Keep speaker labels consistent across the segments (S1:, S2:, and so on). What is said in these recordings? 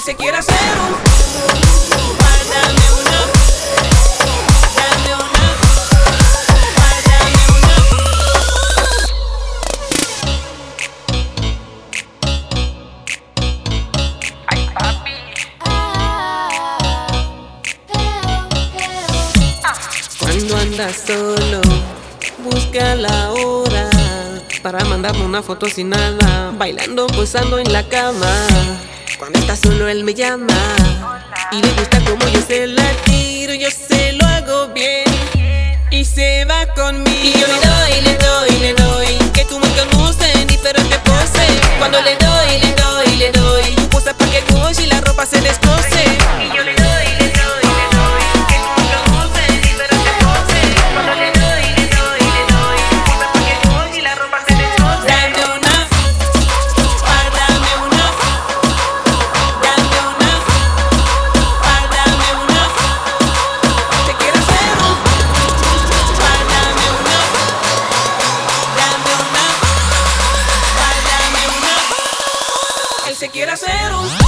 S1: se quiere hacer un. Dale una. Dale una. Dale una. Ay, papi. Cuando andas solo, busca la hora para mandarme una foto sin nada, bailando, posando en la cama. Cuando está solo él me llama y le gusta como yo se la tiro, yo se lo hago bien y se va conmigo. Y yo le doy, le doy, le doy. quiere hacer un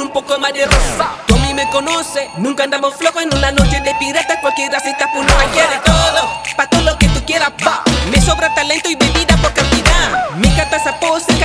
S1: un poco más de rosa. Tú me conoces, nunca andamos flojos en una noche de piratas. Cualquiera se está uno quiere todo, pa' todo lo que tú quieras, pa. Me sobra talento y bebida por cantidad. Mi cata esa pose